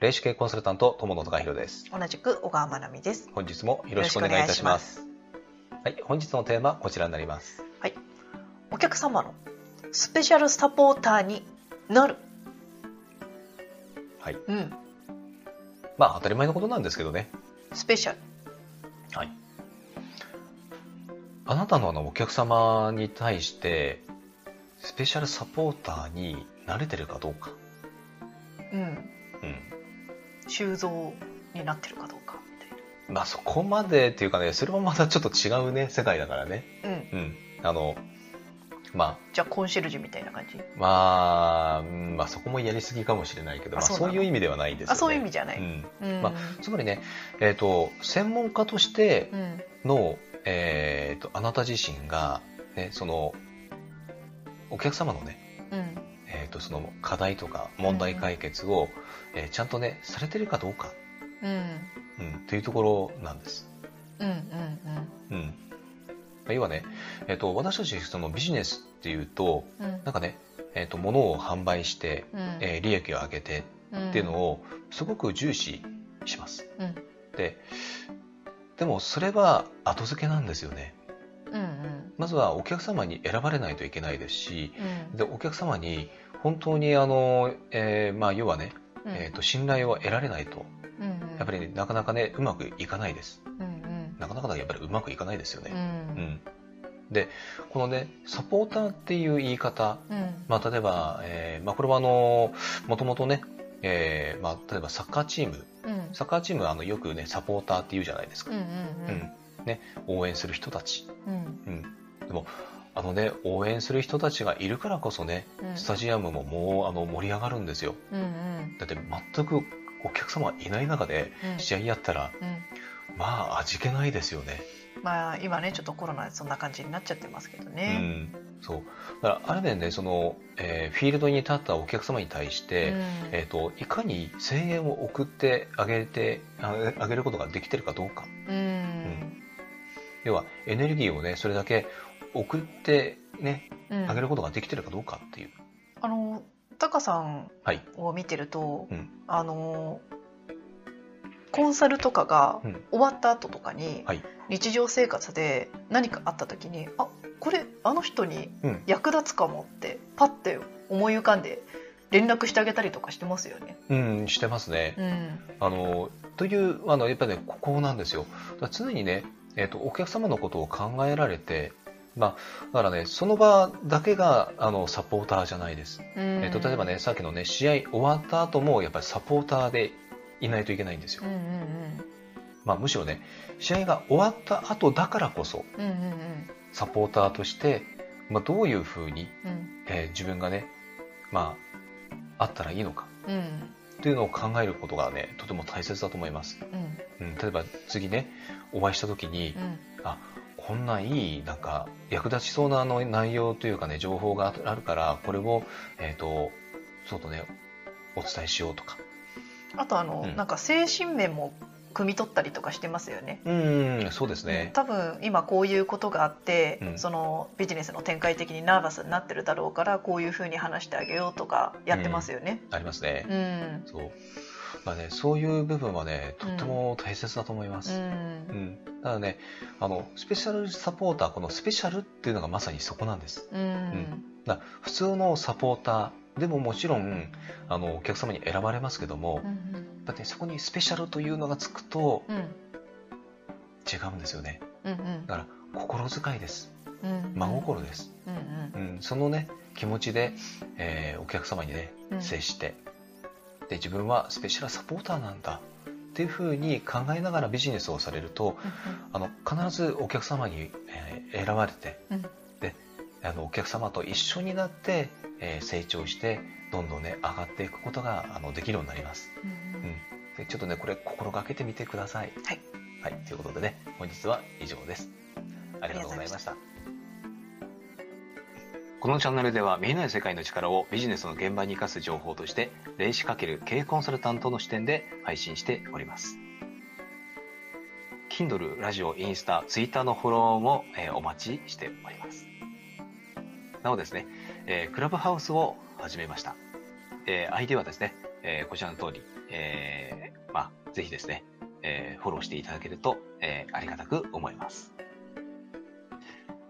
霊視系コンサルタント友野隆弘です同じく小川真奈美です。本日もよろしくお願いいたしますはい本日のテーマはこちらになりますはい。お客様のスペシャルサポーターになる。はいうん。まあ当たり前のことなんですけどねスペシャル。はいあなたのあのお客様に対してスペシャルサポーターに慣れてるかどうかうん。うん収蔵になってるかどうかみたいまあそこまでっていうかねそれはまたちょっと違うね世界だからねな。うん。うんあのまじゃあコンシェルジュみたいな感じ？あまあ、うんまあそこもやりすぎかもしれないけど、まあ、あそういう意味ではないんですよねあ、そういう意味じゃない。うんうん。まつまりね、えっ、と、専門家としてうん。の、えっ、と、あなた自身が、ね、その、お客様のね、うん。えっ、と、その課題とか問題解決を、えーちゃんとね、されてるかどうか、うん。うん、というところなんです。うん。うん。うん。まあ要はね、えっ、と、私たち、そのビジネスっていうと、うん。うん。なんかね、えっ、と、物を販売して、うん。えー利益を上げてうんっていうのを、すごく重視します。うん。で、でもそれは後付けなんですよね。うん。うん。まずはお客様に選ばれないといけないですし、うん。で、お客様に本当にあの、えーまあ要はね、うん。えっ、と、信頼を得られないと、うん。やっぱり、ね、なかなかね、うまくいかないです。うん。うん。なかなかやっぱりうまくいかないですよう。ね。うんん。で、このね、サポーターっていう言い方、うん。まあ例えば、えーまあこれはあの、もともとね、えーまあ例えばサッカーチーム、うん。サッカーチームはあのよくね、サポーターって言うじゃないですか。うん。ううん。ん。ね、応援する人たち。うん。うん。でも、あのね、応援する人たちがいるからこそね、うん。スタジアムももうあの盛り上がるんですよ。うん。うん。だって全くお客様いない中でうん。試合やったら、うん。まあ味気ないですよね。まあ今ねちょっとコロナでそんな感じになっちゃってますけどうね。ん。そう。だからある面でその、えーフィールドに立ったお客様に対して、うんえっ、と、いかに声援を送ってあげて、あげあげることができてるかどうか。うん。要はエネルギーをね、それだけ送ってね、うんあげることができてるかどうかっていう。あのタカさんはい。を見てると、うんあのコンサルとかがうん終わった後とかに、はい日常生活で何かあった時にあこれあの人にうん。役立つかもってパッて思い浮かんで連絡してあげたりとかしてますよね。うん、してますね。うんあの、という、あの、やっぱりね、ここなんですよ。常にね、えっ、と、お客様のことを考えられて、まあ、だからね、その場だけが、あの、サポーターじゃないです。うん。えっ、と、例えばね、さっきのね、試合終わった後も、やっぱりサポーターでいないといけないんですよ。うん。うんまあ、むしろね、試合が終わった後だからこそ、うんうんうん。サポーターとして、まあ、どういうふうに、うん。えー自分がね、まあ、あったらいいのか、うん。うんっていうのを考えることがね、とても大切だと思います。うん。うん、例えば次ね、お会いした時に、うんこんないい、なんか、役立ちそうなあの内容というかね、情報があるから、これを、えっ、と、そうとね、お伝えしようとか。あとあの、うんなんか精神面も汲み取ったりとかしてますよね。うん、そうですね。多分今こういうことがあって、うんそのビジネスの展開的にナーバスになってるだろうからこういうふうに話してあげようとかやってますよね。ありますね。うんそう。まあね、そういう部分はね、とっても大切だと思いまうす。うん。んただね、あの、スペシャルサポーター、このスペシャルっていうのがまさにそこなんです。うんだから普通のサポーターでももちろん、あの、お客様に選ばれますけども、うんだってそこにスペシャルというのがつくとうん違うんですよね。うんだから、心遣いです。うん真心です。うんうん、そのね、気持ちで、えーお客様にね、うん接して、で、自分はスペシャルサポーターなんだっていうふうに考えながらビジネスをされると、あの、必ずお客様に、えー選ばれて、うんで、あの、お客様と一緒になって、えー成長して、どんどんね、上がっていくことが、あの、できるようになります。うんうん。で、ちょっとね、これ、心がけてみてください。はい。はい。ということでね、本日は以上です。ありがとうございました。このチャンネルでは見えない世界の力をビジネスの現場に生かす情報として、霊視×経営コンサルタントの視点で配信しております。Kindle、ラジオ、インスタ、ツイッターのフォローも、えーお待ちしております。なおですね、えークラブハウスを始めました。えー ID はですね、えーこちらの通り、えー、まあ、ぜひですね、えー、フォローしていただけると、えー、ありがたく思います。